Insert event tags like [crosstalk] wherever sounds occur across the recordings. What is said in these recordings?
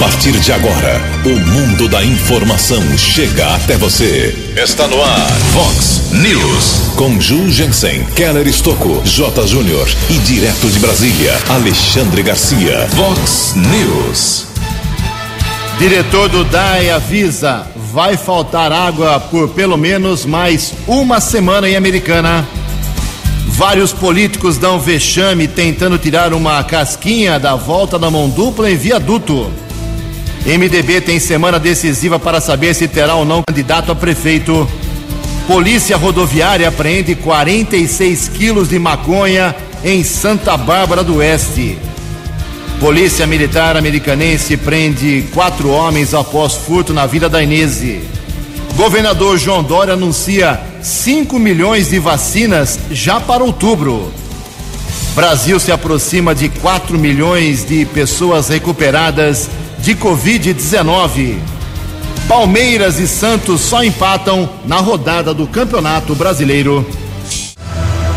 partir de agora, o mundo da informação chega até você. Está no ar, Fox News. Com Ju Jensen, Keller Estocco, J. Júnior e direto de Brasília, Alexandre Garcia. Fox News. Diretor do DAE avisa: vai faltar água por pelo menos mais uma semana em Americana. Vários políticos dão vexame tentando tirar uma casquinha da volta da mão dupla em viaduto. MDB tem semana decisiva para saber se terá ou não candidato a prefeito. Polícia rodoviária apreende 46 quilos de maconha em Santa Bárbara do Oeste. Polícia Militar Americanense prende quatro homens após furto na Vila da Inese. Governador João Dória anuncia 5 milhões de vacinas já para outubro. Brasil se aproxima de 4 milhões de pessoas recuperadas de Covid-19. Palmeiras e Santos só empatam na rodada do Campeonato Brasileiro.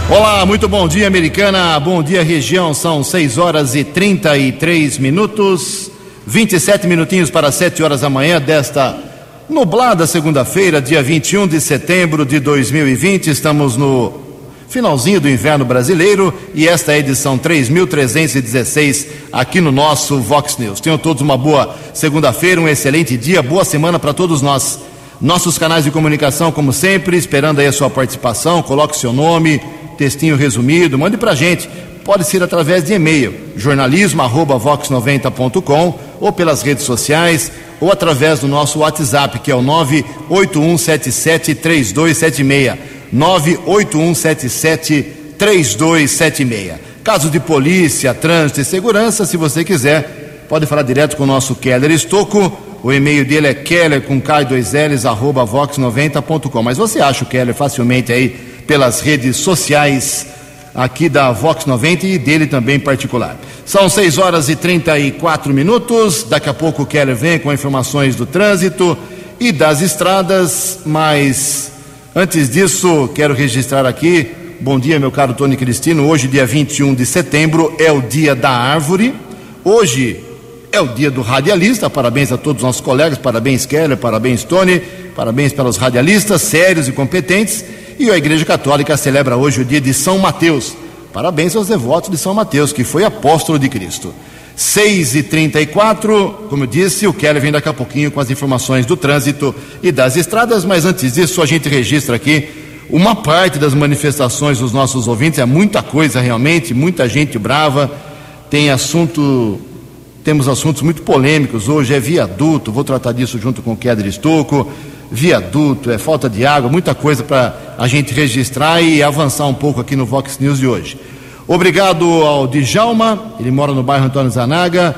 Olá, muito bom dia, americana. Bom dia, região. São 6 horas e 33 minutos. 27 minutinhos para 7 horas da manhã desta nublada segunda-feira, dia 21 de setembro de 2020. Estamos no finalzinho do inverno brasileiro e esta é a edição 3316 aqui no nosso Vox News. Tenham todos uma boa segunda-feira, um excelente dia, boa semana para todos nós. Nossos canais de comunicação, como sempre, esperando aí a sua participação. Coloque seu nome, textinho resumido, mande para a gente. Pode ser através de e-mail, jornalismo@vox90.com ou pelas redes sociais ou através do nosso WhatsApp, que é o 981773276. 981773276. Casos de polícia, trânsito e segurança, se você quiser, pode falar direto com o nosso Keller Estocco. O e-mail dele é keller com k2ls arroba vox90.com. Mas você acha o Keller facilmente aí pelas redes sociais aqui da Vox 90 e dele também em particular. São 6 horas e 34 minutos. Daqui a pouco o Keller vem com informações do trânsito e das estradas, mas antes disso, quero registrar aqui. Bom dia, meu caro Tony Cristino. Hoje, dia 21 de setembro, é o dia da árvore. Hoje é o dia do radialista. Parabéns a todos os nossos colegas. Parabéns, Keller. Parabéns, Tony. Parabéns pelos radialistas sérios e competentes. E a Igreja Católica celebra hoje o dia de São Mateus. Parabéns aos devotos de São Mateus, que foi apóstolo de Cristo. 6 e 34 como eu disse, o Kelly vem daqui a pouquinho com as informações do trânsito e das estradas, mas antes disso a gente registra aqui uma parte das manifestações dos nossos ouvintes, é muita coisa realmente, muita gente brava, tem assunto, temos assuntos muito polêmicos. Hoje, é viaduto, vou tratar disso junto com o Keller Estocco, viaduto, é falta de água, muita coisa para a gente registrar e avançar um pouco aqui no Vox News de hoje. Obrigado ao Djalma, ele mora no bairro Antônio Zanaga.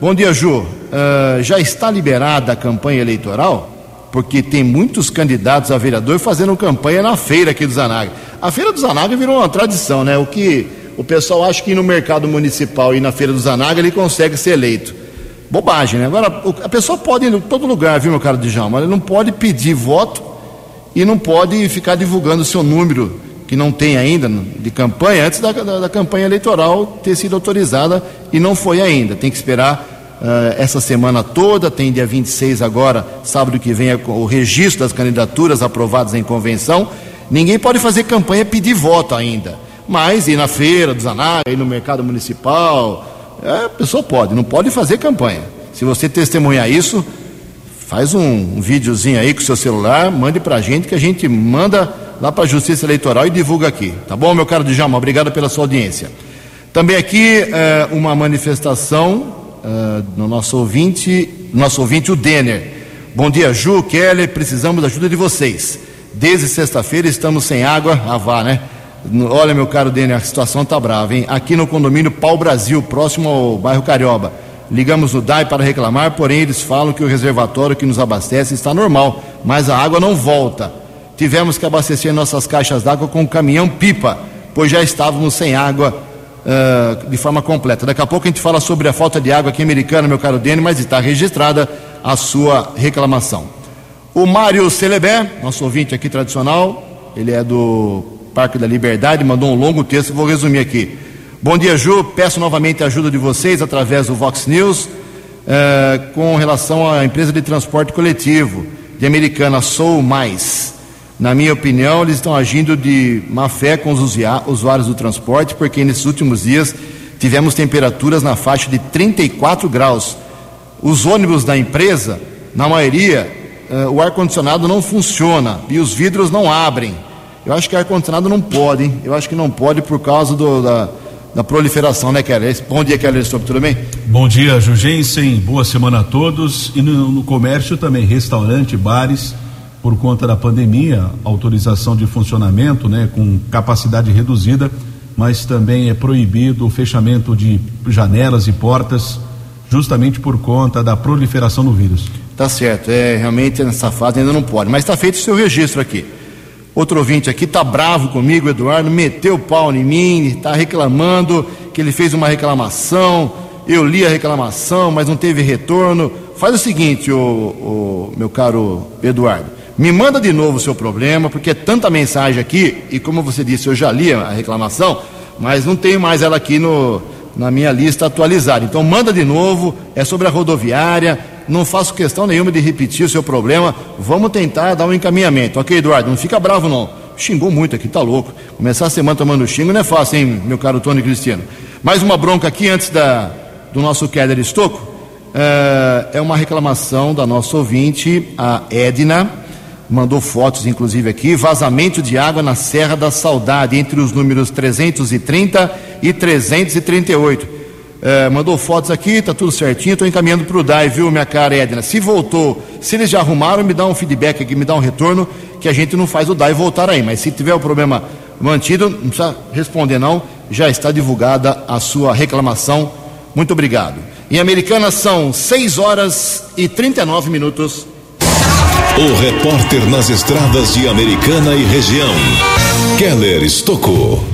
Bom dia, Ju. Uh, já está liberada a campanha eleitoral? Porque tem muitos candidatos a vereador fazendo campanha na feira aqui do Zanaga. A feira do Zanaga virou uma tradição, né? O que o pessoal acha que no mercado municipal e na feira do Zanaga ele consegue ser eleito. Bobagem, né? Agora, a pessoa pode ir em todo lugar, viu, meu caro Djalma? Ele não pode pedir voto e não pode ficar divulgando o seu número, que não tem ainda, de campanha, antes da, da, da campanha eleitoral ter sido autorizada e não foi ainda. Tem que esperar uh, essa semana toda, tem dia 26 agora, sábado que vem, o registro das candidaturas aprovadas em convenção. Ninguém pode fazer campanha e pedir voto ainda. Mas ir na feira do Zanaga, ir no mercado municipal, é, a pessoa pode, não pode fazer campanha. Se você testemunhar isso, faz um, um videozinho aí com o seu celular, mande pra gente que a gente manda lá para a Justiça Eleitoral e divulga aqui. Tá bom, meu caro Djalma? Obrigado pela sua audiência. Também aqui é, uma manifestação é, no nosso ouvinte, nosso ouvinte, o Denner. Bom dia, Ju, Keller, precisamos da ajuda de vocês. Desde sexta-feira estamos sem água, ah, vá, né? Olha, meu caro Denner, a situação tá brava, hein? Aqui no condomínio Pau Brasil, próximo ao bairro Carioba. Ligamos no DAI para reclamar, porém eles falam que o reservatório que nos abastece está normal, mas a água não volta. Tivemos que abastecer nossas caixas d'água com um caminhão-pipa, pois já estávamos sem água uh, de forma completa. Daqui a pouco a gente fala sobre a falta de água aqui em Americana, meu caro Denner, mas está registrada a sua reclamação. O Mário Celebé, nosso ouvinte aqui tradicional, ele é do Parque da Liberdade, mandou um longo texto, vou resumir aqui. Bom dia, Ju. Peço novamente a ajuda de vocês através do Vox News. é, com relação à empresa de transporte coletivo de Americana Sou Mais. Na minha opinião, eles estão agindo de má fé com os usuários do transporte, porque nesses últimos dias tivemos temperaturas na faixa de 34 graus. Os ônibus da empresa, na maioria, uh, o ar-condicionado não funciona e os vidros não abrem. Eu acho que ar-condicionado não pode, hein? Eu acho que não pode por causa do, da, da proliferação, né, Keller? Bom dia, Keller Stop, tudo bem? Bom dia, Jugensen, boa semana a todos. E no, no comércio também, restaurante, bares, por conta da pandemia, autorização de funcionamento, né, com capacidade reduzida, mas também é proibido o fechamento de janelas e portas, justamente por conta da proliferação do vírus. Tá certo, é realmente nessa fase ainda não pode, mas está feito o seu registro aqui. Outro ouvinte aqui está bravo comigo, Eduardo, meteu pau em mim, está reclamando que ele fez uma reclamação. Eu li a reclamação, mas não teve retorno. Faz o seguinte, o, o meu caro Eduardo, me manda de novo o seu problema, porque é tanta mensagem aqui, e como você disse, eu já li a reclamação, mas não tenho mais ela aqui no, na minha lista atualizada. Então manda de novo, é sobre a rodoviária, não faço questão nenhuma de repetir o seu problema. Vamos tentar dar um encaminhamento. Ok, Eduardo? Não fica bravo, não. Xingou muito aqui, tá louco. Começar a semana tomando xingo não é fácil, hein, meu caro Tony Cristiano? Mais uma bronca aqui antes da, do nosso Keller Estocco. É, é uma reclamação da nossa ouvinte, a Edna. Mandou fotos, inclusive, aqui. Vazamento de água na Serra da Saudade, entre os números 330 e 338. É, mandou fotos aqui, tá tudo certinho, estou encaminhando para o DAI, viu, minha cara Edna? Se voltou, se eles já arrumaram, me dá um feedback aqui, me dá um retorno, que a gente não faz o DAI voltar aí. Mas se tiver o problema mantido, não precisa responder não, já está divulgada a sua reclamação. Muito obrigado. Em Americana são 6 horas e 39 minutos. O repórter nas estradas de Americana e região, Keller Estocou.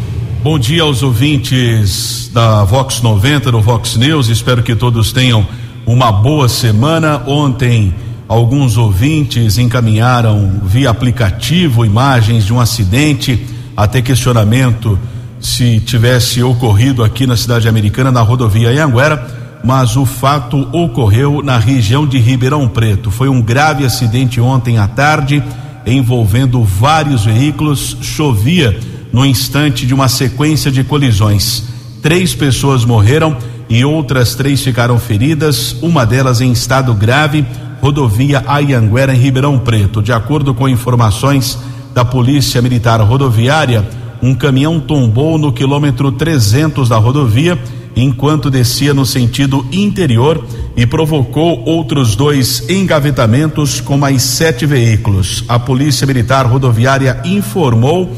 Bom dia aos ouvintes da Vox 90, do Vox News. Espero que todos tenham uma boa semana. Ontem, alguns ouvintes encaminharam via aplicativo imagens de um acidente, até questionamento se tivesse ocorrido aqui na cidade americana, na rodovia Anhanguera, mas o fato ocorreu na região de Ribeirão Preto. Foi um grave acidente ontem à tarde envolvendo vários veículos. Chovia no instante de uma sequência de colisões. Três pessoas morreram e outras três ficaram feridas, uma delas em estado grave, rodovia Ayanguera, em Ribeirão Preto. De acordo com informações da Polícia Militar Rodoviária, um caminhão tombou no quilômetro 300 da rodovia enquanto descia no sentido interior e provocou outros dois engavetamentos com mais sete veículos. A Polícia Militar Rodoviária informou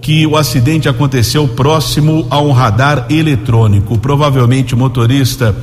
que o acidente aconteceu próximo a um radar eletrônico. Provavelmente o motorista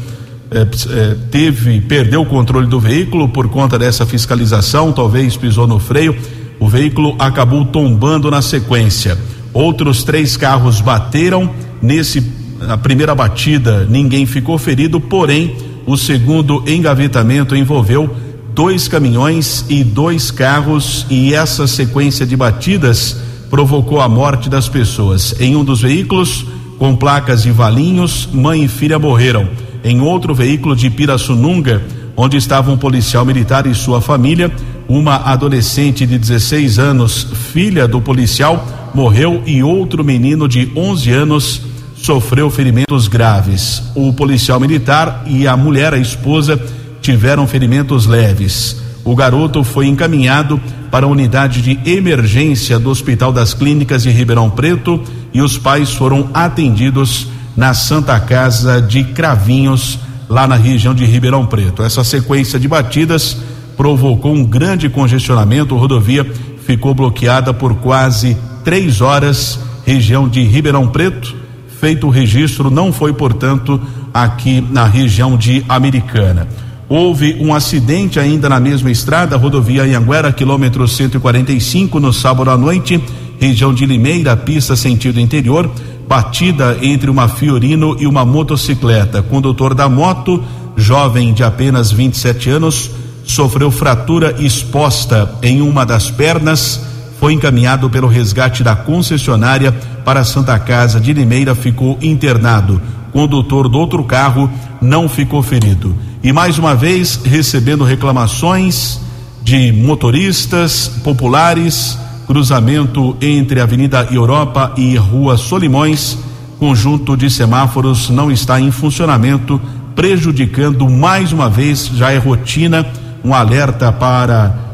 eh, eh, teve, perdeu o controle do veículo por conta dessa fiscalização, talvez pisou no freio. O veículo acabou tombando na sequência. Outros três carros bateram nesse a primeira batida, ninguém ficou ferido, porém o segundo engavetamento envolveu dois caminhões e dois carros e essa sequência de batidas provocou a morte das pessoas. Em um dos veículos, com placas de Valinhos, mãe e filha morreram. Em outro veículo de Pirassununga, onde estava um policial militar e sua família, uma adolescente de 16 anos, filha do policial, morreu e outro menino de 11 anos sofreu ferimentos graves. O policial militar e a mulher, a esposa, tiveram ferimentos leves. O garoto foi encaminhado para a unidade de emergência do Hospital das Clínicas de Ribeirão Preto e os pais foram atendidos na Santa Casa de Cravinhos, lá na região de Ribeirão Preto. Essa sequência de batidas provocou um grande congestionamento. A rodovia ficou bloqueada por quase três horas, região de Ribeirão Preto. Feito o registro, não foi, portanto, aqui na região de Americana. Houve um acidente ainda na mesma estrada, rodovia Anhanguera, quilômetro 145, no sábado à noite, região de Limeira, pista sentido interior, batida entre uma Fiorino e uma motocicleta. Condutor da moto, jovem de apenas 27 anos, sofreu fratura exposta em uma das pernas, foi encaminhado pelo resgate da concessionária para Santa Casa de Limeira, ficou internado. Condutor do outro carro não ficou ferido. E mais uma vez recebendo reclamações de motoristas populares, cruzamento entre Avenida Europa e Rua Solimões, conjunto de semáforos não está em funcionamento, prejudicando mais uma vez, já é rotina, um alerta para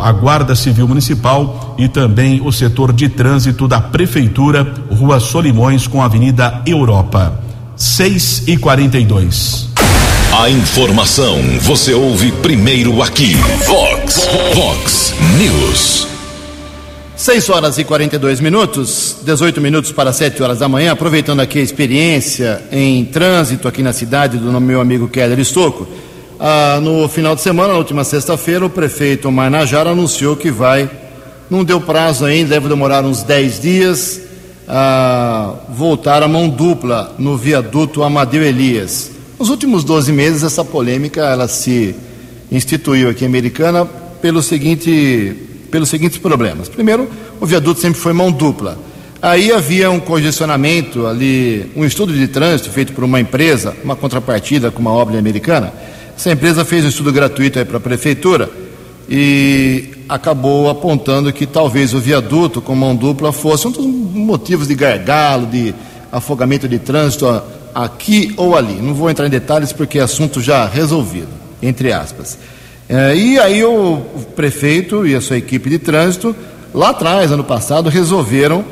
a Guarda Civil Municipal e também o setor de trânsito da Prefeitura, Rua Solimões com Avenida Europa. 6 e 42. A informação você ouve primeiro aqui. Vox, Vox News. 6 horas e 42 minutos, 18 minutos para 7 horas da manhã, aproveitando aqui a experiência em trânsito aqui na cidade do meu amigo Keller Estocco. Ah, no final de semana, na última sexta-feira, o prefeito Marnajara anunciou que vai, não deu prazo ainda, deve demorar uns 10 dias, a voltar a mão dupla no viaduto Amadeu Elias. Nos últimos 12 meses, essa polêmica ela se instituiu aqui em Americana pelo seguinte, pelos seguintes problemas. Primeiro, o viaduto sempre foi mão dupla. Aí havia um congestionamento ali, um estudo de trânsito feito por uma empresa, uma contrapartida com uma obra americana essa empresa fez um estudo gratuito para a prefeitura e acabou apontando que talvez o viaduto com mão dupla fosse um dos motivos de gargalo, de afogamento de trânsito aqui ou ali. Não vou entrar em detalhes porque é assunto já resolvido, entre aspas. É, e aí o prefeito e a sua equipe de trânsito, lá atrás, ano passado, resolveram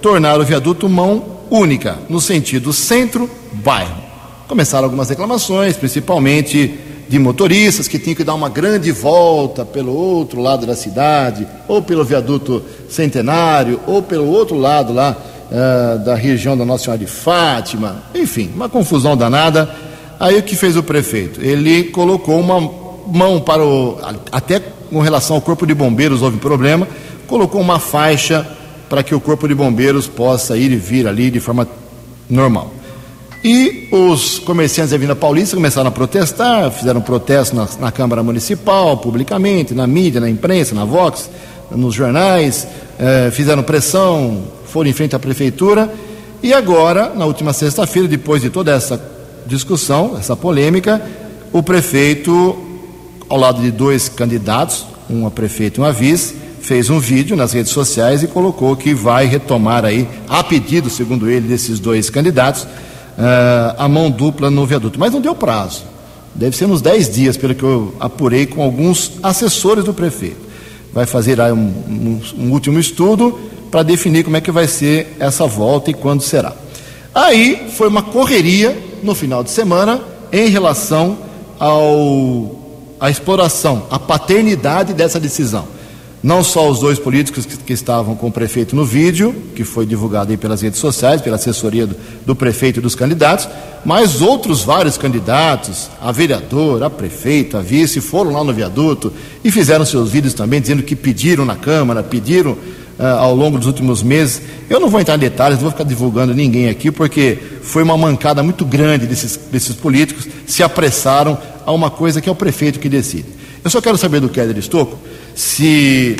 tornar o viaduto mão única, no sentido centro-bairro. Começaram algumas reclamações, principalmente de motoristas que tinham que dar uma grande volta pelo outro lado da cidade, ou pelo viaduto centenário, ou pelo outro lado lá uh, da região da Nossa Senhora de Fátima, enfim, uma confusão danada. Aí o que fez o prefeito? Ele colocou uma mão para o. Até com relação ao corpo de bombeiros houve problema, colocou uma faixa para que o corpo de bombeiros possa ir e vir ali de forma normal. E os comerciantes da Avenida Paulista começaram a protestar, fizeram protesto na, na, Câmara Municipal, publicamente, na mídia, na imprensa, na Vox, nos jornais, eh, fizeram pressão, foram em frente à Prefeitura. E agora, na última sexta-feira, depois de toda essa discussão, essa polêmica, o prefeito, ao lado de dois candidatos, um a prefeito e um a vice, fez um vídeo nas redes sociais e colocou que vai retomar aí, a pedido, segundo ele, desses dois candidatos, uh, a mão dupla no viaduto. Mas não deu prazo. Deve ser uns 10 dias, pelo que eu apurei com alguns assessores do prefeito. Vai fazer aí um, um, um último estudo para definir como é que vai ser essa volta e quando será. Aí foi uma correria no final de semana em relação ao a exploração, a paternidade dessa decisão não só os dois políticos que, que, estavam com o prefeito no vídeo, que foi divulgado aí pelas redes sociais, pela assessoria do, do, prefeito e dos candidatos, mas outros vários candidatos, a vereador, a prefeito, a vice, foram lá no viaduto e fizeram seus vídeos também, dizendo que pediram na Câmara, pediram uh, ao longo dos últimos meses. Eu não vou entrar em detalhes, não vou ficar divulgando ninguém aqui, porque foi uma mancada muito grande desses, desses políticos, se apressaram a uma coisa que é o prefeito que decide. Eu só quero saber do Kéder Estocco se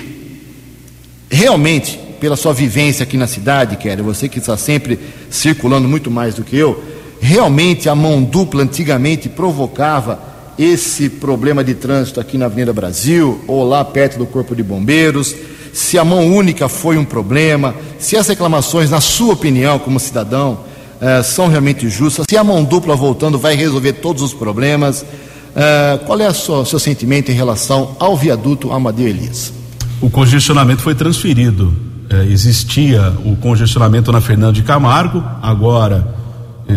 realmente, pela sua vivência aqui na cidade, Kelly, você que está sempre circulando muito mais do que eu, realmente a mão dupla antigamente provocava esse problema de trânsito aqui na Avenida Brasil ou lá perto do Corpo de Bombeiros, se a mão única foi um problema, se as reclamações, na sua opinião, como cidadão, eh, são realmente justas, se a mão dupla voltando vai resolver todos os problemas. Uh, qual é o seu sentimento em relação ao viaduto Amadeu Elias? O congestionamento foi transferido. É, existia o congestionamento na Fernando de Camargo, agora é,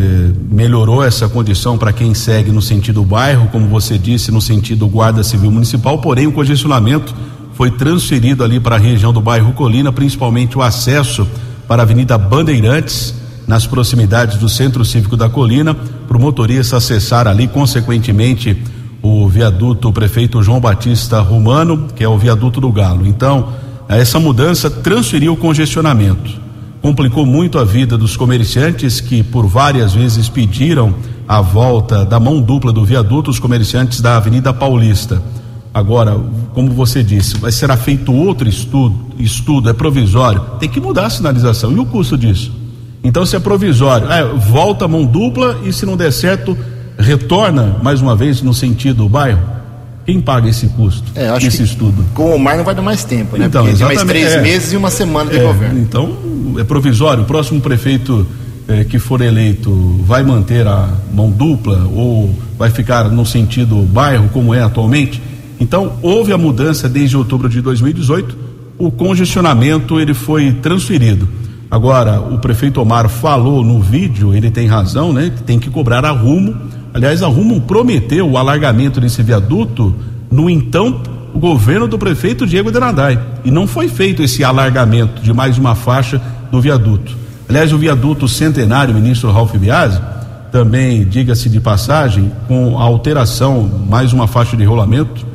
melhorou essa condição para quem segue no sentido bairro, como você disse, no sentido Guarda Civil Municipal, porém o congestionamento foi transferido ali para a região do bairro Colina, principalmente o acesso para a Avenida Bandeirantes, nas proximidades do Centro Cívico da Colina, para o motorista acessar ali, consequentemente, o viaduto prefeito João Batista Romano, que é o viaduto do Galo. Então, essa mudança transferiu o congestionamento. Complicou muito a vida dos comerciantes que por várias vezes pediram a volta da mão dupla do viaduto, os comerciantes da Avenida Paulista. Agora, como você disse, vai será feito outro estudo, estudo é provisório, tem que mudar a sinalização. E o custo disso? Então, se é provisório, é, volta a mão dupla e se não der certo, retorna mais uma vez no sentido bairro? Quem paga esse custo? É, acho esse que estudo? Com o mar não vai dar mais tempo, né? Então, Porque mais três é. meses e uma semana de É, governo. Então, é provisório. O próximo prefeito eh, que for eleito vai manter a mão dupla ou vai ficar no sentido bairro, como é atualmente? Então, houve a mudança desde outubro de 2018. O congestionamento ele foi transferido. Agora, o prefeito Omar falou no vídeo, ele tem razão, né? Que tem que cobrar a Rumo. Aliás, a Rumo prometeu o alargamento desse viaduto no então o governo do prefeito Diego Denadai. E não foi feito esse alargamento de mais uma faixa do viaduto. Aliás, o viaduto centenário, ministro Ralph Biasi, também, diga-se de passagem, com a alteração, mais uma faixa de rolamento,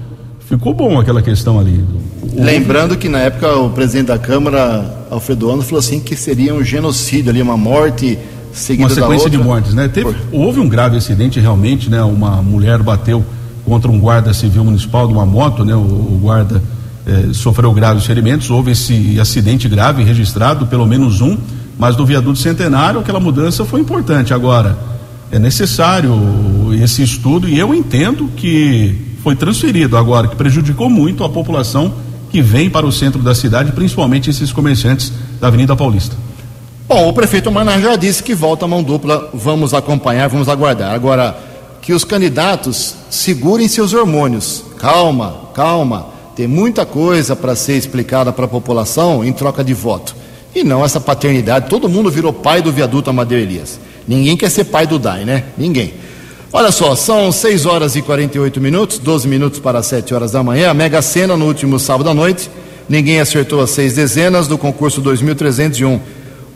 ficou bom aquela questão ali. O- Lembrando que na época o presidente da Câmara, Alfredo Ano, falou assim que seria um genocídio ali, uma morte seguida uma sequência de mortes, né? Teve, houve um grave acidente realmente, né? Uma mulher bateu contra um guarda civil municipal de uma moto, né? O, o guarda eh, sofreu graves ferimentos. Houve esse acidente grave registrado, pelo menos um, mas no viaduto centenário aquela mudança foi importante. Agora é necessário esse estudo e eu entendo que foi transferido agora, que prejudicou muito a população que vem para o centro da cidade, principalmente esses comerciantes da Avenida Paulista. Bom, o prefeito Manar já disse que volta a mão dupla, vamos acompanhar, vamos aguardar. Agora, que os candidatos segurem seus hormônios. Calma, calma. Tem muita coisa para ser explicada para a população em troca de voto. E não essa paternidade. Todo mundo virou pai do viaduto Amadeu Elias. Ninguém quer ser pai do DAI, né? Ninguém. Olha só, são 6 horas e 48 minutos, 12 minutos para 7 horas da manhã. A Mega Sena no último sábado à noite. Ninguém acertou as seis dezenas do concurso 2301.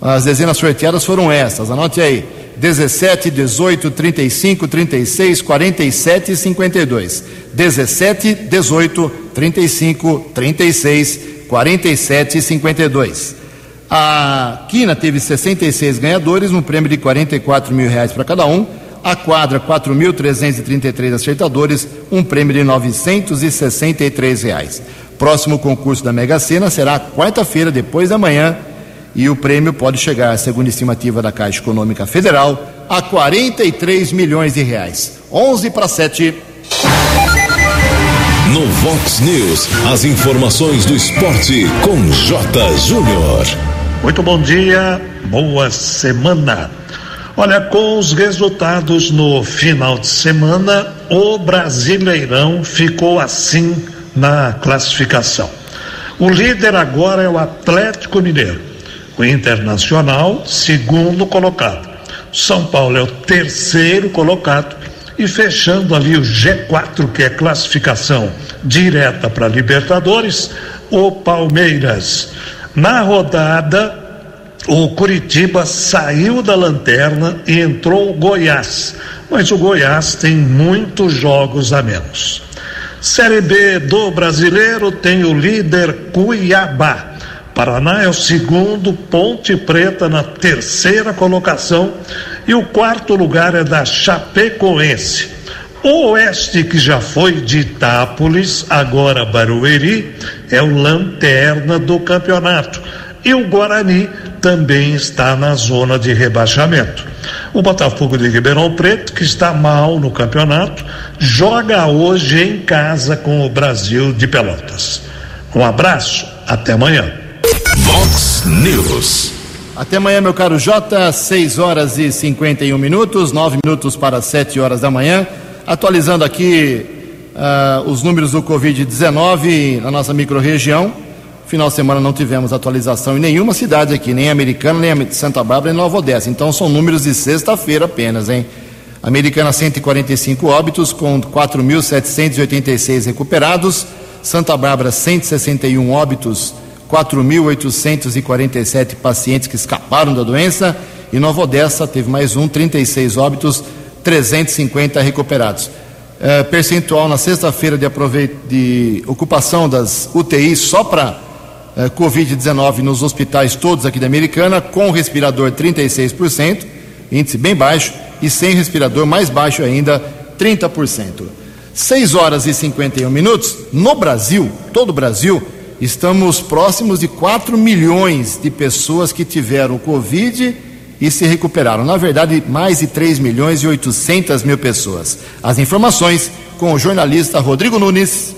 As dezenas sorteadas foram essas, anote aí: 17, 18, 35, 36, 47 e 52. 17, 18, 35, 36, 47 e 52. A Quina teve 66 ganhadores, um prêmio de 44 mil reais para cada um. A quadra, 4.333 acertadores, um prêmio de 963 reais. Próximo concurso da Mega Sena será quarta-feira, depois da manhã, e o prêmio pode chegar, segundo a estimativa da Caixa Econômica Federal, a 43 milhões de reais. 11 para 7. No Vox News, as informações do esporte com J. Júnior. Muito bom dia, boa semana. Olha, com os resultados no final de semana, o Brasileirão ficou assim na classificação. O líder agora é o Atlético Mineiro, o Internacional, segundo colocado. São Paulo é o terceiro colocado e fechando ali o G4, que é classificação direta para Libertadores, o Palmeiras. Na rodada, o Curitiba saiu da lanterna e entrou o Goiás, mas o Goiás tem muitos jogos a menos. Série B do Brasileiro tem o líder Cuiabá. Paraná é o segundo, Ponte Preta na terceira colocação e o quarto lugar é da Chapecoense. O Oeste, que já foi de Itápolis, agora Barueri, é o lanterna do campeonato. E o Guarani também está na zona de rebaixamento. O Botafogo de Ribeirão Preto, que está mal no campeonato, joga hoje em casa com o Brasil de Pelotas. Um abraço, até amanhã. Vox News. Até amanhã, meu caro Jota, 6 horas e 51 minutos, 9 minutos para 7 horas da manhã. Atualizando aqui ah, os números do Covid-19 na nossa microrregião. Final de semana não tivemos atualização em nenhuma cidade aqui, nem Americana, nem Santa Bárbara, nem Nova Odessa. Então são números de sexta-feira apenas, hein? Americana 145 óbitos com 4.786 recuperados. Santa Bárbara 161 óbitos, 4.847 pacientes que escaparam da doença. E Nova Odessa teve mais um, 36 óbitos, 350 recuperados. É, percentual na sexta-feira de, de ocupação das UTIs só para é, Covid-19 nos hospitais todos aqui da Americana, com respirador 36%, índice bem baixo, e sem respirador mais baixo ainda, 30%. 6 horas e 51 minutos, no Brasil, todo o Brasil, estamos próximos de 4 milhões de pessoas que tiveram Covid e se recuperaram. Na verdade, mais de 3 milhões e 800 mil pessoas. As informações com o jornalista Rodrigo Nunes.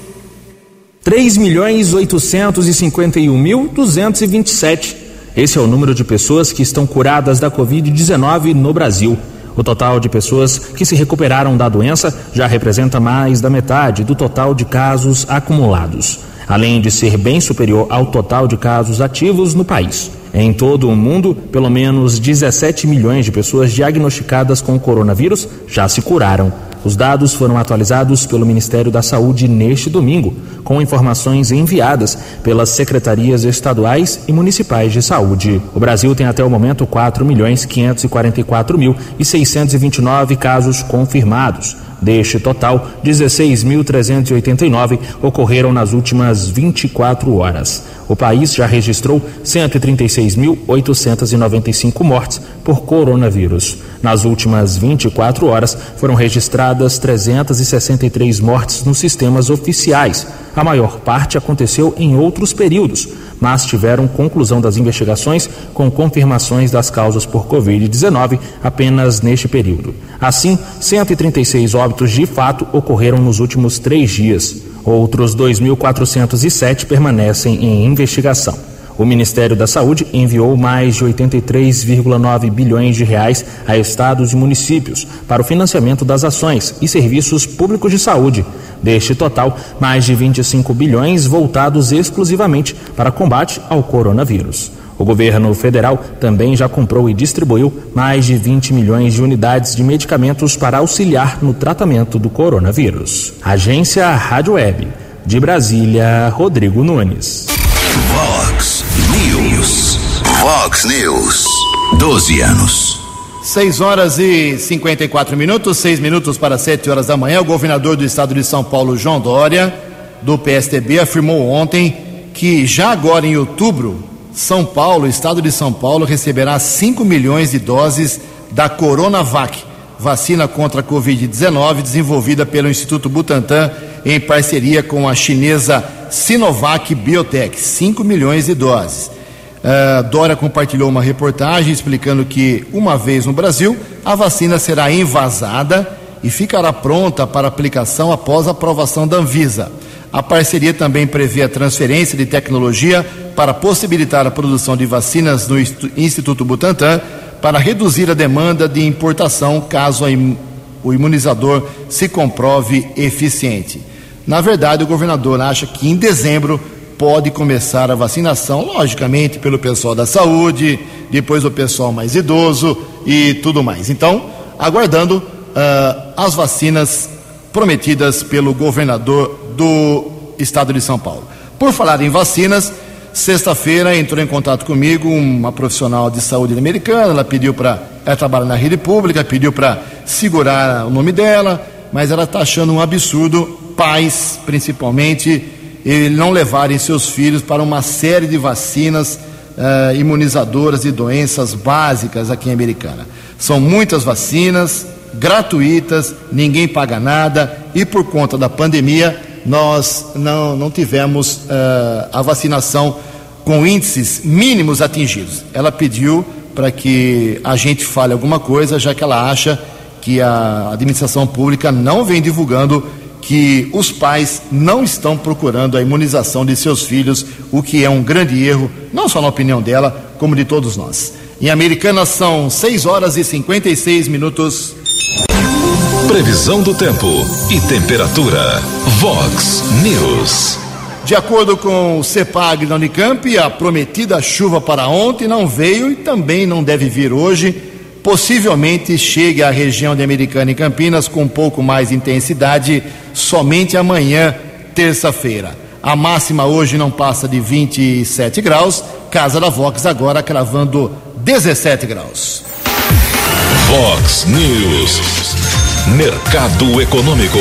3 milhões 851 mil 227. Esse é o número de pessoas que estão curadas da Covid-19 no Brasil. O total de pessoas que se recuperaram da doença já representa mais da metade do total de casos acumulados, além de ser bem superior ao total de casos ativos no país. Em todo o mundo, pelo menos 17 milhões de pessoas diagnosticadas com o coronavírus já se curaram. Os dados foram atualizados pelo Ministério da Saúde neste domingo, com informações enviadas pelas secretarias estaduais e municipais de saúde. O Brasil tem até o momento 4 milhões 544 mil e 629 casos confirmados. Deste total, 16.389 ocorreram nas últimas 24 horas. O país já registrou 136.895 mortes por coronavírus. Nas últimas 24 horas, foram registradas 363 mortes nos sistemas oficiais. A maior parte aconteceu em outros períodos, mas tiveram conclusão das investigações com confirmações das causas por Covid-19 apenas neste período. Assim, 136 óbitos de fato ocorreram nos últimos três dias. Outros 2.407 permanecem em investigação. O Ministério da Saúde enviou mais de 83,9 bilhões de reais a estados e municípios para o financiamento das ações e serviços públicos de saúde. Deste total, mais de 25 bilhões voltados exclusivamente para combate ao coronavírus. O governo federal também já comprou e distribuiu mais de 20 milhões de unidades de medicamentos para auxiliar no tratamento do coronavírus. Agência Rádio Web. De Brasília, Rodrigo Nunes. Vox News. Vox News. 12 anos. 6 horas e 54 minutos, 6 minutos para 7 horas da manhã. O governador do estado de São Paulo, João Dória, do PSDB, afirmou ontem que já agora em outubro são Paulo, o estado de São Paulo, receberá 5 milhões de doses da Coronavac, vacina contra a Covid-19, desenvolvida pelo Instituto Butantan em parceria com a chinesa Sinovac Biotech. 5 milhões de doses. Uh, Dória compartilhou uma reportagem explicando que, uma vez no Brasil, a vacina será envasada e ficará pronta para aplicação após a aprovação da Anvisa. A parceria também prevê a transferência de tecnologia para possibilitar a produção de vacinas no Instituto Butantan para reduzir a demanda de importação caso o imunizador se comprove eficiente. Na verdade, o governador acha que em dezembro pode começar a vacinação, logicamente pelo pessoal da saúde, depois o pessoal mais idoso e tudo mais. Então, aguardando uh, as vacinas prometidas pelo governador do estado de São Paulo. Por falar em vacinas, sexta-feira entrou em contato comigo uma profissional de saúde americana. Ela pediu para. Ela trabalha na rede pública, pediu para segurar o nome dela, mas ela está achando um absurdo, pais principalmente, não levarem seus filhos para uma série de vacinas uh, imunizadoras de doenças básicas aqui em Americana. São muitas vacinas gratuitas, ninguém paga nada e por conta da pandemia nós não, não tivemos uh, a vacinação com índices mínimos atingidos. Ela pediu para que a gente fale alguma coisa, já que ela acha que a administração pública não vem divulgando que os pais não estão procurando a imunização de seus filhos, o que é um grande erro, não só na opinião dela, como de todos nós. Em Americana são 6 horas e 56 minutos. Previsão do tempo e temperatura. Vox News. De acordo com o CEPAG da Unicamp, a prometida chuva para ontem não veio e também não deve vir hoje. Possivelmente chegue à região de Americana e Campinas com um pouco mais de intensidade somente amanhã, terça-feira. A máxima hoje não passa de 27 graus. Casa da Vox agora cravando 17 graus. Vox News. Mercado Econômico.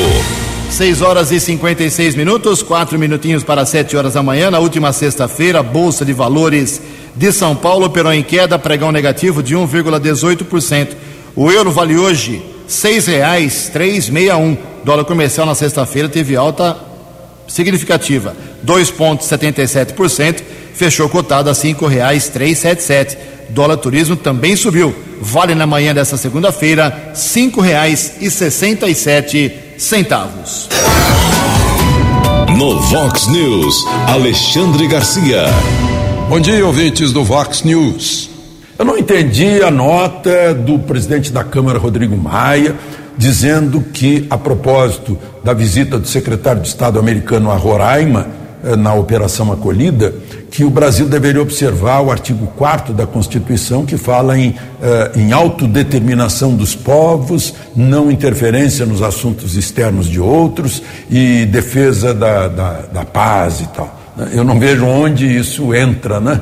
6 horas e 56 minutos, quatro minutinhos para 7 horas da manhã. Na última sexta-feira, a Bolsa de Valores de São Paulo operou em queda, pregão negativo de 1,18%. O euro vale hoje R$ 6,361. Dólar comercial na sexta-feira teve alta significativa, 2,77%, fechou cotado a R$ 5,377. Dólar turismo também subiu vale na manhã desta segunda-feira cinco reais e sessenta e sete centavos. No Vox News, Alexandre Garcia. Bom dia, ouvintes do Vox News. Eu não entendi a nota do presidente da Câmara, Rodrigo Maia, dizendo que, a propósito da visita do secretário de Estado americano a Roraima, eh, na Operação Acolhida, que o Brasil deveria observar o artigo 4 da Constituição, que fala em, eh, em autodeterminação dos povos, não interferência nos assuntos externos de outros e defesa da, da, da paz e tal. Eu não vejo onde isso entra, né?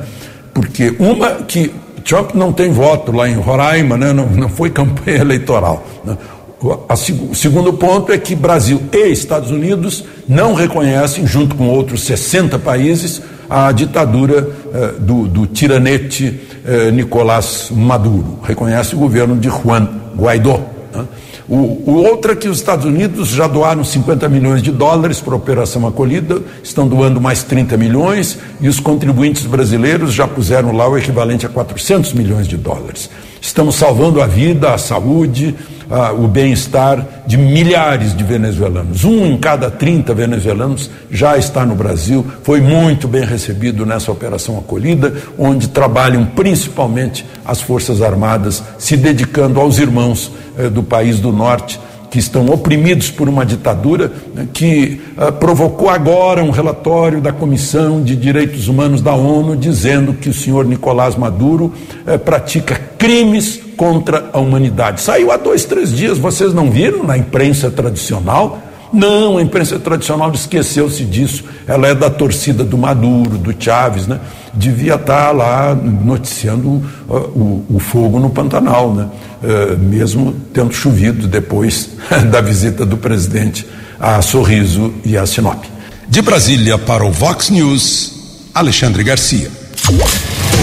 Porque uma que Trump não tem voto lá em Roraima, né? não, não foi [laughs] campanha eleitoral. Né? O segundo ponto é que Brasil e Estados Unidos não reconhecem, junto com outros 60 países, a ditadura eh, do, do, tiranete eh, Nicolás Maduro. Reconhece o governo de Juan Guaidó. Né? O, o outro é que os Estados Unidos já doaram 50 milhões de dólares para a Operação Acolhida, estão doando mais 30 milhões e os contribuintes brasileiros já puseram lá o equivalente a 400 milhões de dólares. Estamos salvando a vida, a saúde, ah, o bem-estar de milhares de venezuelanos. Um em cada 30 venezuelanos já está no Brasil, foi muito bem recebido nessa operação acolhida, onde trabalham principalmente as Forças Armadas, se dedicando aos irmãos eh, do país do norte que estão oprimidos por uma ditadura né, que uh, provocou agora um relatório da Comissão de Direitos Humanos da ONU dizendo que o senhor Nicolás Maduro uh, pratica crimes contra a humanidade. Saiu há dois, três dias, vocês não viram na imprensa tradicional? Não, a imprensa tradicional esqueceu-se disso. Ela é da torcida do Maduro, do Chaves, né? Devia estar lá noticiando uh, o, o, fogo no Pantanal, né? Uh, mesmo tendo chovido depois [laughs] da visita do presidente a Sorriso e a Sinop. De Brasília para o Vox News, Alexandre Garcia.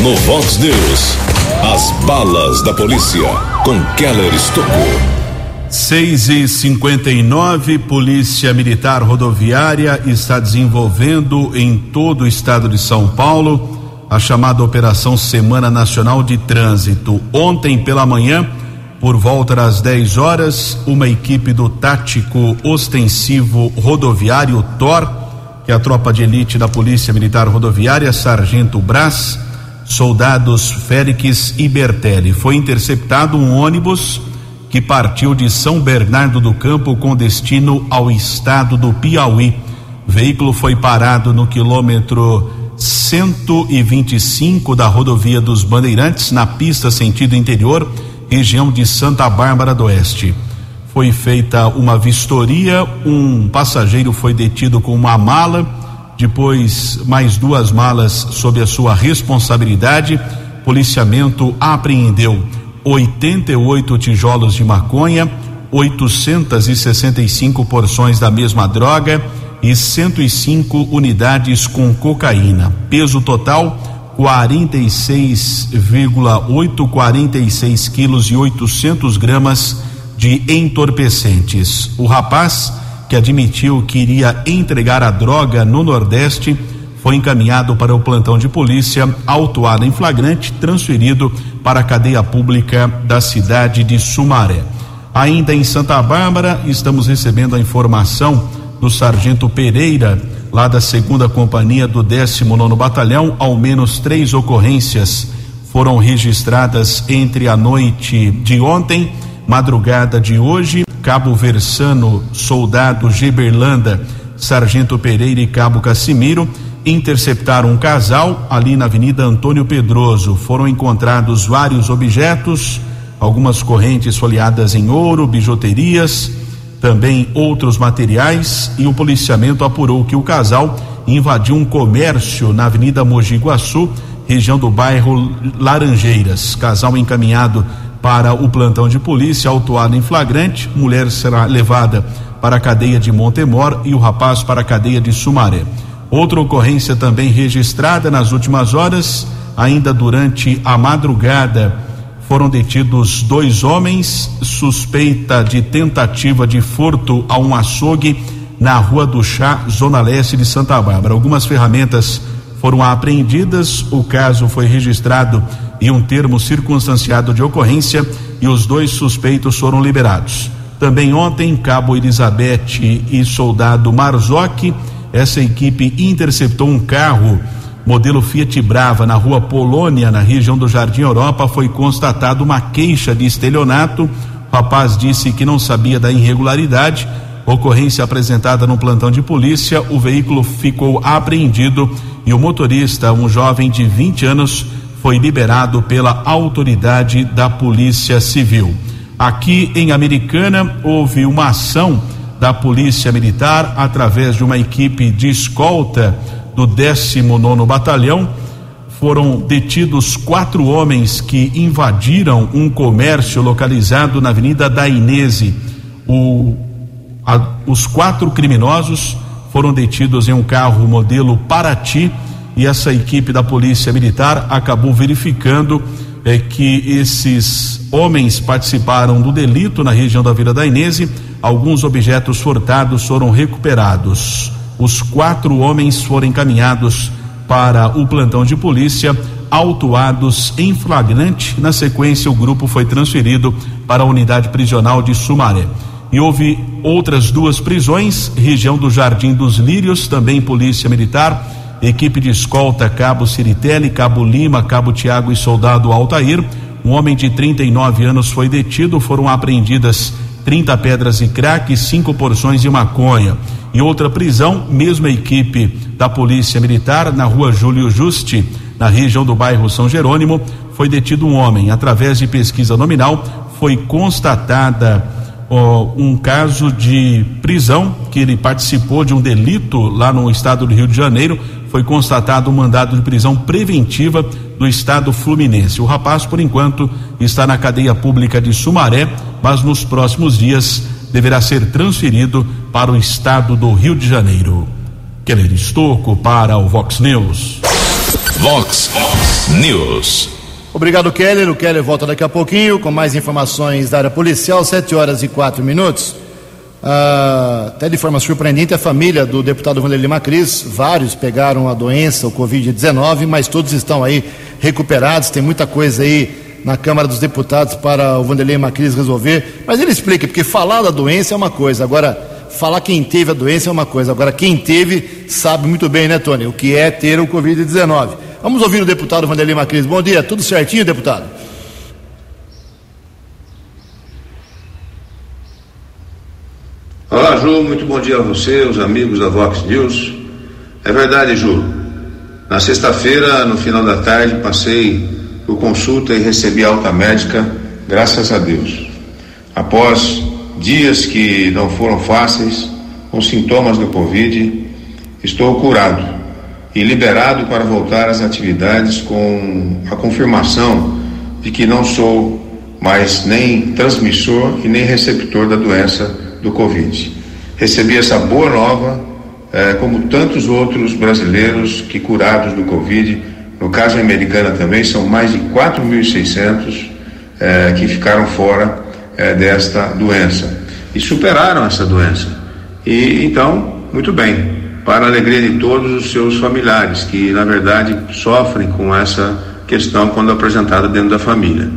No Vox News, as balas da polícia com Keller Estocou. 6 e 59 Polícia Militar Rodoviária está desenvolvendo em todo o estado de São Paulo a chamada Operação Semana Nacional de Trânsito. Ontem pela manhã, por volta das 10 horas, uma equipe do Tático Ostensivo Rodoviário TOR, que é a tropa de elite da Polícia Militar Rodoviária, Sargento Brás, soldados Félix e Bertelli, foi interceptado um ônibus que partiu de São Bernardo do Campo com destino ao estado do Piauí. O veículo foi parado no quilômetro 125 da rodovia dos Bandeirantes, na pista sentido interior, região de Santa Bárbara do Oeste. Foi feita uma vistoria, um passageiro foi detido com uma mala, depois mais duas malas sob a sua responsabilidade. Policiamento apreendeu 88 tijolos de maconha, 865 porções da mesma droga e 105 unidades com cocaína. Peso total 46,8 46 quilos e 800 gramas de entorpecentes. O rapaz que admitiu que iria entregar a droga no Nordeste foi encaminhado para o plantão de polícia, autuado em flagrante, transferido para a cadeia pública da cidade de Sumaré. Ainda em Santa Bárbara, estamos recebendo a informação do sargento Pereira, lá da segunda companhia do 19 Batalhão, ao menos três ocorrências foram registradas entre a noite de ontem, madrugada de hoje. Cabo Versano, soldado Geberlanda, sargento Pereira e cabo Cassimiro interceptaram um casal ali na Avenida Antônio Pedroso. Foram encontrados vários objetos, algumas correntes folheadas em ouro, bijuterias, também outros materiais, e o policiamento apurou que o casal invadiu um comércio na Avenida Mogi Guaçu, região do bairro Laranjeiras. Casal encaminhado para o plantão de polícia, autuado em flagrante. Mulher será levada para a cadeia de Montemor e o rapaz para a cadeia de Sumaré. Outra ocorrência também registrada nas últimas horas, ainda durante a madrugada, foram detidos dois homens suspeita de tentativa de furto a um açougue na Rua do Chá, Zona Leste de Santa Bárbara. Algumas ferramentas foram apreendidas, o caso foi registrado e um termo circunstanciado de ocorrência e os dois suspeitos foram liberados. Também ontem, Cabo Elizabeth e soldado Marzocchi, essa equipe interceptou um carro modelo Fiat Brava na rua Polônia, na região do Jardim Europa, foi constatado uma queixa de estelionato. O rapaz disse que não sabia da irregularidade. Ocorrência apresentada no plantão de polícia, o veículo ficou apreendido e o motorista, um jovem de 20 anos, foi liberado pela autoridade da Polícia Civil. Aqui em Americana houve uma ação da Polícia Militar através de uma equipe de escolta do 19 Batalhão. Foram detidos quatro homens que invadiram um comércio localizado na Avenida da Inese. O, a, os quatro criminosos foram detidos em um carro modelo Paraty e essa equipe da Polícia Militar acabou verificando é, que esses homens participaram do delito na região da Vila da Inese. Alguns objetos furtados foram recuperados. Os quatro homens foram encaminhados para o plantão de polícia, autuados em flagrante. Na sequência, o grupo foi transferido para a unidade prisional de Sumaré. E houve outras duas prisões, região do Jardim dos Lírios, também polícia militar, equipe de escolta Cabo Ciritelli, Cabo Lima, Cabo Tiago e Soldado Altair. Um homem de 39 anos foi detido, foram apreendidas 30 pedras de crack cinco porções de maconha. Em outra prisão, mesma equipe da Polícia Militar, na rua Júlio Juste, na região do bairro São Jerônimo, foi detido um homem. Através de pesquisa nominal, foi constatada um caso de prisão, que ele participou de um delito lá no estado do Rio de Janeiro. Foi constatado um mandado de prisão preventiva do estado fluminense. O rapaz, por enquanto, está na cadeia pública de Sumaré, mas nos próximos dias deverá ser transferido para o estado do Rio de Janeiro. Keller Estocco para o Vox News. Vox News. Obrigado, Keller. O Keller volta daqui a pouquinho com mais informações da área policial, 7 horas e quatro minutos. Ah, até de forma surpreendente, a família do deputado Vanderlei Lima Cris, vários pegaram a doença, o Covid-19, mas todos estão aí recuperados. Tem muita coisa aí na Câmara dos Deputados para o Vanderlei Macris resolver. Mas ele explica, porque falar da doença é uma coisa, agora falar quem teve a doença é uma coisa, agora quem teve sabe muito bem, né, Tony, o que é ter o Covid-19. Vamos ouvir o deputado Vanderlei Macris. Bom dia, tudo certinho, deputado? Olá, Ju, muito bom dia a você, os amigos da Vox News. É verdade, Ju. Na sexta-feira, no final da tarde, passei por consulta e recebi alta médica, graças a Deus. Após dias que não foram fáceis, com sintomas do Covid, estou curado e liberado para voltar às atividades com a confirmação de que não sou mais nem transmissor e nem receptor da doença do Covid. Recebi essa boa nova, eh, como tantos outros brasileiros que curados do Covid no caso americana também, são mais de 4.600 é, que ficaram fora é, desta doença e superaram essa doença. E então, muito bem, para a alegria de todos os seus familiares, que na verdade sofrem com essa questão quando apresentada dentro da família.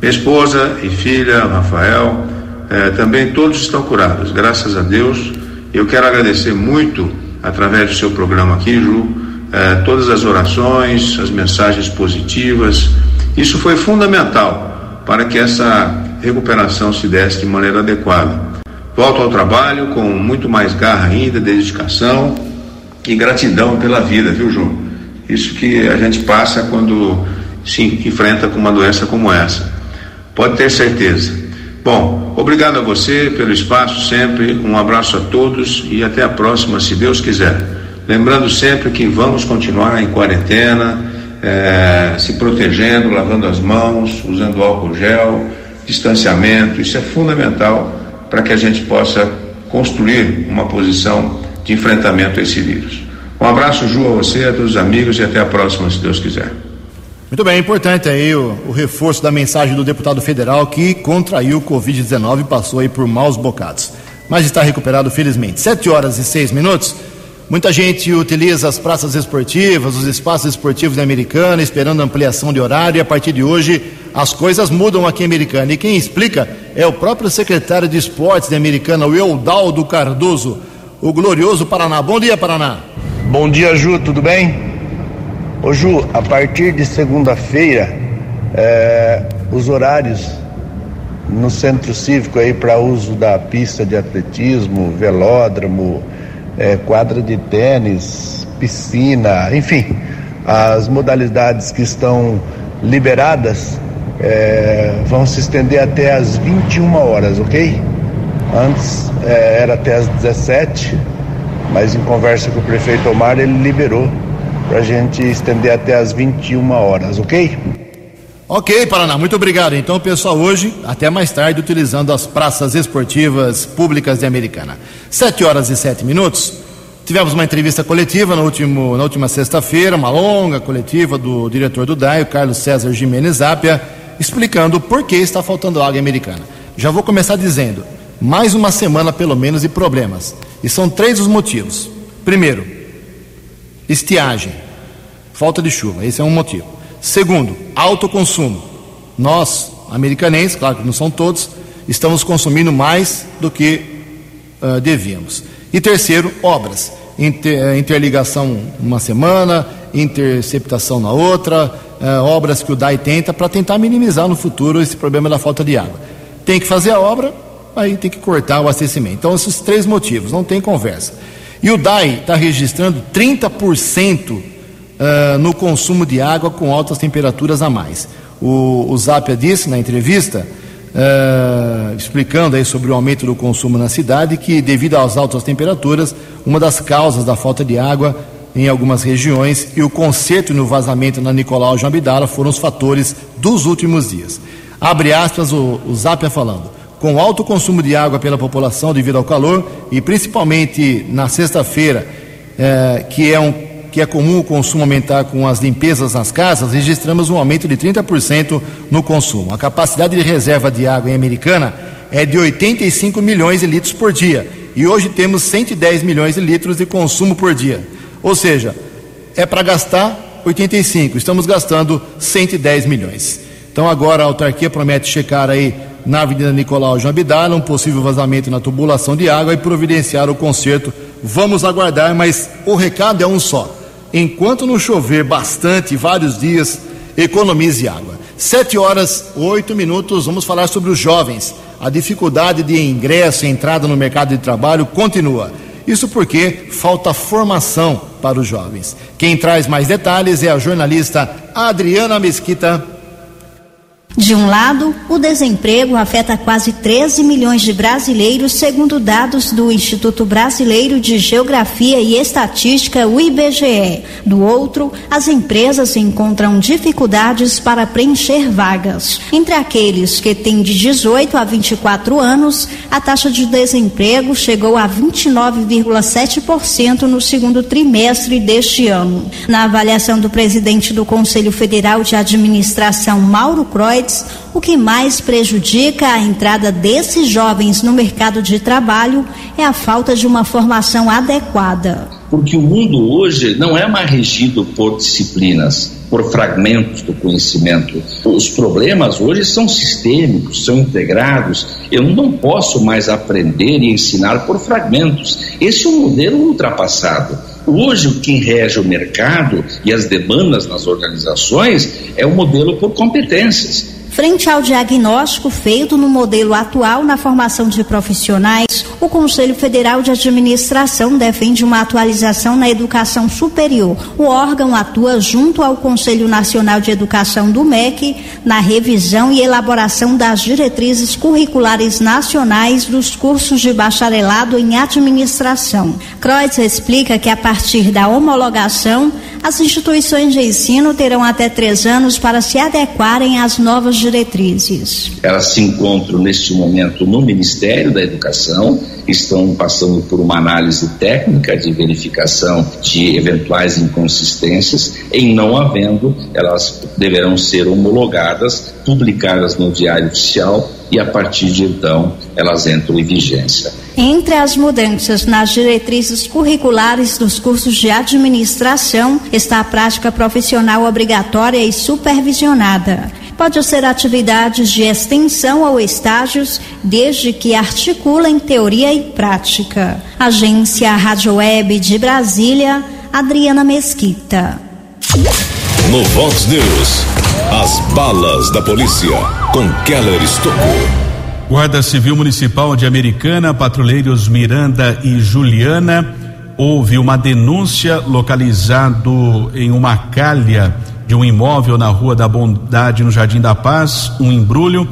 Minha esposa e filha, Rafael, eh, também todos estão curados, graças a Deus. Eu quero agradecer muito, através do seu programa aqui, Ju, eh, todas as orações, as mensagens positivas. Isso foi fundamental para que essa recuperação se desse de maneira adequada. Volto ao trabalho com muito mais garra ainda, dedicação e gratidão pela vida, viu, João? Isso que a gente passa quando se enfrenta com uma doença como essa. Pode ter certeza. Bom, obrigado a você pelo espaço sempre. Um abraço a todos e até a próxima, se Deus quiser. Lembrando sempre que vamos continuar em quarentena, é, se protegendo, lavando as mãos, usando álcool gel, distanciamento. Isso é fundamental para que a gente possa construir uma posição de enfrentamento a esse vírus. Um abraço, Ju, a você, a todos os amigos e até a próxima, se Deus quiser. Muito bem, importante aí o, o reforço da mensagem do deputado federal que contraiu o Covid-19 e passou aí por maus bocados. Mas está recuperado, felizmente. Sete horas e seis minutos. Muita gente utiliza as praças esportivas, os espaços esportivos da Americana, esperando ampliação de horário, e a partir de hoje as coisas mudam aqui em Americana. E quem explica é o próprio secretário de esportes da Americana, o Eudaldo Cardoso, o glorioso Paraná. Bom dia, Paraná. Bom dia, Ju, tudo bem? Ô Ju, a partir de segunda-feira, é, os horários no centro cívico aí para uso da pista de atletismo, velódromo, é, quadra de tênis, piscina, enfim, as modalidades que estão liberadas é, vão se estender até às 21 horas, ok? Antes é, era até às 17, mas em conversa com o prefeito Omar ele liberou para a gente estender até às 21 horas, ok? Ok, Paraná, muito obrigado. Então, pessoal, hoje, até mais tarde, utilizando as praças esportivas públicas de Americana. Sete horas e sete minutos. Tivemos uma entrevista coletiva no último, na última sexta-feira, uma longa coletiva do diretor do DAI, Carlos César Jimenez Apia, explicando por que está faltando água em Americana. Já vou começar dizendo, mais uma semana pelo menos de problemas. E são três os motivos. Primeiro, estiagem, falta de chuva, esse é um motivo. Segundo, alto consumo. Nós, americanenses, claro que não são todos, estamos consumindo mais do que uh, devíamos. E terceiro, obras. Inter, interligação uma semana, interceptação na outra, uh, obras que o DAI tenta para tentar minimizar no futuro esse problema da falta de água. Tem que fazer a obra, aí tem que cortar o abastecimento. Então, esses três motivos, não tem conversa. E o DAI está registrando 30% uh, no consumo de água com altas temperaturas a mais. O, o Zapia disse na entrevista, uh, explicando aí sobre o aumento do consumo na cidade, que devido às altas temperaturas, uma das causas da falta de água em algumas regiões e o conserto no vazamento na Nicolau Abdala foram os fatores dos últimos dias. Abre aspas o, o Zapia falando. Com alto consumo de água pela população devido ao calor e principalmente na sexta-feira, eh, que é um que é comum o consumo aumentar com as limpezas nas casas, registramos um aumento de 30% no consumo. A capacidade de reserva de água em Americana é de 85 milhões de litros por dia e hoje temos 110 milhões de litros de consumo por dia. Ou seja, é para gastar 85, estamos gastando 110 milhões. Então agora a autarquia promete checar aí na Avenida Nicolau Abdala um possível vazamento na tubulação de água e providenciar o conserto. Vamos aguardar, mas o recado é um só enquanto não chover bastante, vários dias, economize água. Sete horas, oito minutos, vamos falar sobre os jovens. A dificuldade de ingresso e entrada no mercado de trabalho continua. Isso porque falta formação para os jovens. Quem traz mais detalhes é a jornalista Adriana Mesquita. De um lado, o desemprego afeta quase 13 milhões de brasileiros, segundo dados do Instituto Brasileiro de Geografia e Estatística, o IBGE. Do outro, as empresas encontram dificuldades para preencher vagas. Entre aqueles que têm de 18 a 24 anos, a taxa de desemprego chegou a 29,7% no segundo trimestre deste ano. Na avaliação do presidente do Conselho Federal de Administração, Mauro O que mais prejudica a entrada desses jovens no mercado de trabalho é a falta de uma formação adequada. Porque o mundo hoje não é mais regido por disciplinas, por fragmentos do conhecimento. Os problemas hoje são sistêmicos, são integrados. Eu não posso mais aprender e ensinar por fragmentos. Esse é um modelo ultrapassado. Hoje, o que rege o mercado e as demandas nas organizações é o modelo por competências. Frente ao diagnóstico feito no modelo atual na formação de profissionais, o Conselho Federal de Administração defende uma atualização na educação superior. O órgão atua junto ao Conselho Nacional de Educação do MEC na revisão e elaboração das diretrizes curriculares nacionais dos cursos de bacharelado em administração. Kreutz explica que a partir da homologação, as instituições de ensino terão até três anos para se adequarem às novas diretrizes diretrizes. Elas se encontram neste momento no Ministério da Educação, estão passando por uma análise técnica de verificação de eventuais inconsistências. Em não havendo, elas deverão ser homologadas, publicadas no Diário Oficial e a partir de então elas entram em vigência. Entre as mudanças nas diretrizes curriculares dos cursos de administração está a prática profissional obrigatória e supervisionada. Pode ser atividades de extensão ou estágios, desde que articulem teoria e prática. Agência Rádio Web de Brasília, Adriana Mesquita. No Vox News, as balas da polícia com Keller Estocou. Guarda Civil Municipal de Americana, patrulheiros Miranda e Juliana, houve uma denúncia localizado em uma calha de um imóvel na Rua da Bondade, no Jardim da Paz, um embrulho.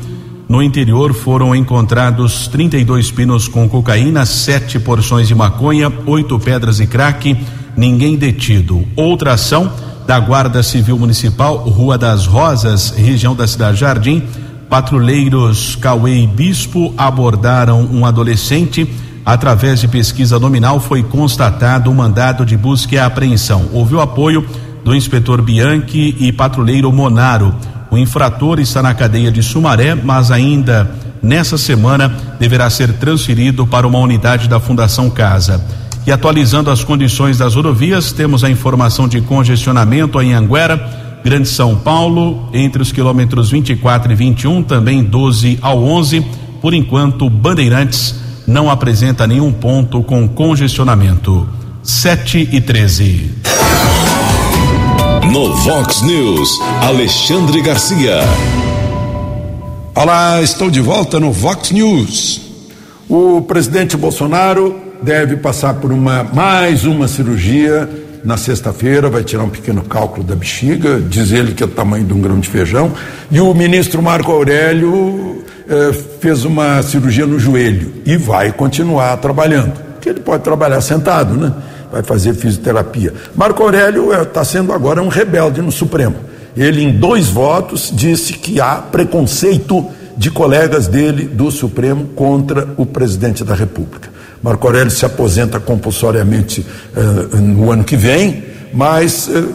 No interior foram encontrados 32 pinos com cocaína, sete porções de maconha, oito pedras e crack, ninguém detido. Outra ação da Guarda Civil Municipal, Rua das Rosas, região da Cidade Jardim patrulheiros Cauê e Bispo abordaram um adolescente. Através de pesquisa nominal, foi constatado um mandado de busca e apreensão. Houve o apoio do inspetor Bianchi e patrulheiro Monaro. O infrator está na cadeia de Sumaré, mas ainda nessa semana deverá ser transferido para uma unidade da Fundação Casa. E atualizando as condições das rodovias, temos a informação de congestionamento em Anguera Grande São Paulo, entre os quilômetros 24 e 21, também 12 ao 11. Por enquanto, Bandeirantes não apresenta nenhum ponto com congestionamento. 7 e 13. No Vox News, Alexandre Garcia. Olá, estou de volta no Vox News. O presidente Bolsonaro deve passar por uma mais uma cirurgia na sexta-feira vai tirar um pequeno cálculo da bexiga, diz ele que é o tamanho de um grão de feijão. E o ministro Marco Aurélio eh, fez uma cirurgia no joelho e vai continuar trabalhando, porque ele pode trabalhar sentado, né? Vai fazer fisioterapia. Marco Aurélio está eh, sendo agora um rebelde no Supremo. Ele, em dois votos, disse que há preconceito de colegas dele do Supremo contra o presidente da República. Marco Aurélio se aposenta compulsoriamente uh, no ano que vem, mas, uh,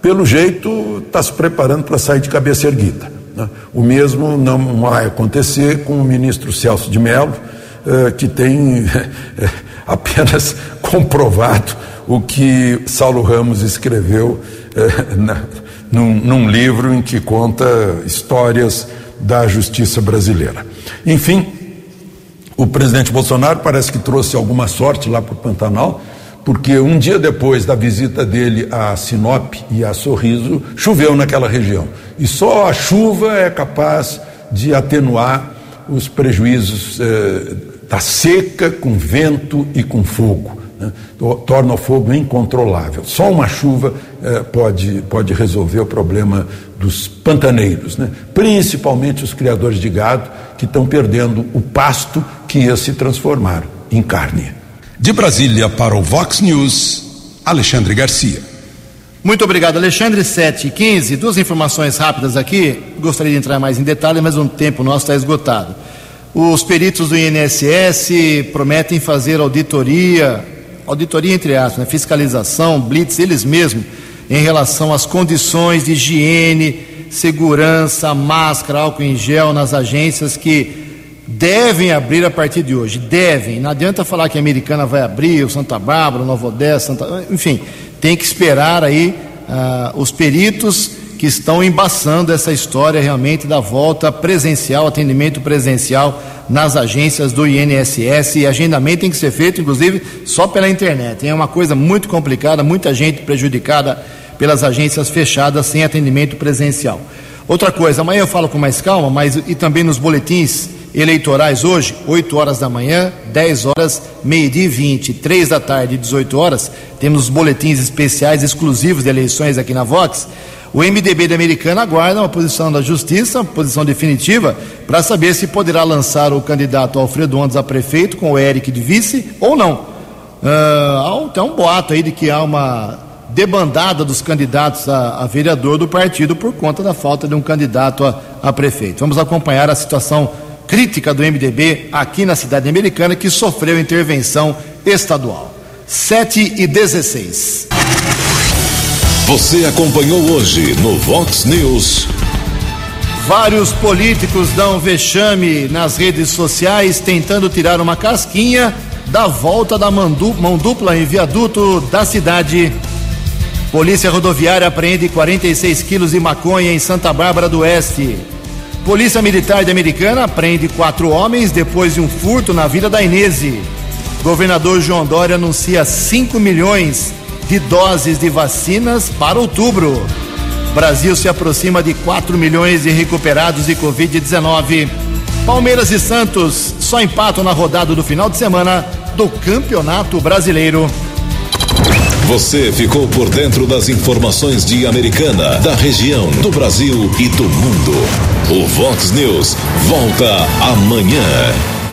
pelo jeito, está se preparando para sair de cabeça erguida. Né? O mesmo não vai acontecer com o ministro Celso de Mello, uh, que tem [laughs] apenas comprovado o que Saulo Ramos escreveu [laughs] na, num, num livro em que conta histórias da justiça brasileira. Enfim, o presidente Bolsonaro parece que trouxe alguma sorte lá para o Pantanal, porque um dia depois da visita dele a Sinop e a Sorriso, choveu naquela região. E só a chuva é capaz de atenuar os prejuízos eh, da seca com vento e com fogo né? torna o fogo incontrolável. Só uma chuva eh, pode, pode resolver o problema dos pantaneiros, né? principalmente os criadores de gado que estão perdendo o pasto que ia se transformar em carne. De Brasília para o Vox News, Alexandre Garcia. Muito obrigado, Alexandre. 7 e 15. Duas informações rápidas aqui. Gostaria de entrar mais em detalhes, mas o tempo nosso está esgotado. Os peritos do INSS prometem fazer auditoria auditoria entre aspas, né, fiscalização, blitz, eles mesmos, em relação às condições de higiene, segurança, máscara, álcool em gel nas agências que devem abrir a partir de hoje. Devem. Não adianta falar que a americana vai abrir, o Santa Bárbara, o Nova Odessa, Santa... enfim, tem que esperar aí uh, os peritos que estão embaçando essa história realmente da volta presencial, atendimento presencial nas agências do INSS e agendamento tem que ser feito, inclusive, só pela internet. É uma coisa muito complicada, muita gente prejudicada pelas agências fechadas sem atendimento presencial. Outra coisa, amanhã eu falo com mais calma, mas e também nos boletins eleitorais hoje, 8 horas da manhã, 10 horas, meio-dia e 20, 3 da tarde e 18 horas, temos os boletins especiais exclusivos de eleições aqui na Vox. O MDB da Americana aguarda uma posição da Justiça, uma posição definitiva, para saber se poderá lançar o candidato Alfredo Ondas a prefeito com o Eric de vice ou não. Uh, tem um boato aí de que há uma debandada dos candidatos a, a, vereador do partido por conta da falta de um candidato a, a, prefeito. Vamos acompanhar a situação crítica do MDB aqui na cidade americana que sofreu intervenção estadual. 7 e 16. Você acompanhou hoje no Vox News. Vários políticos dão vexame nas redes sociais tentando tirar uma casquinha da volta da mão dupla em viaduto da cidade. Polícia Rodoviária apreende 46 quilos de maconha em Santa Bárbara do Oeste. Polícia Militar de Americana prende quatro homens depois de um furto na Vila da Inese. Governador João Dória anuncia 5 milhões de doses de vacinas para outubro. Brasil se aproxima de 4 milhões de recuperados de Covid-19. Palmeiras e Santos só empatam na rodada do final de semana do Campeonato Brasileiro. Você ficou por dentro das informações de Americana, da região, do Brasil e do mundo. O Vox News volta amanhã.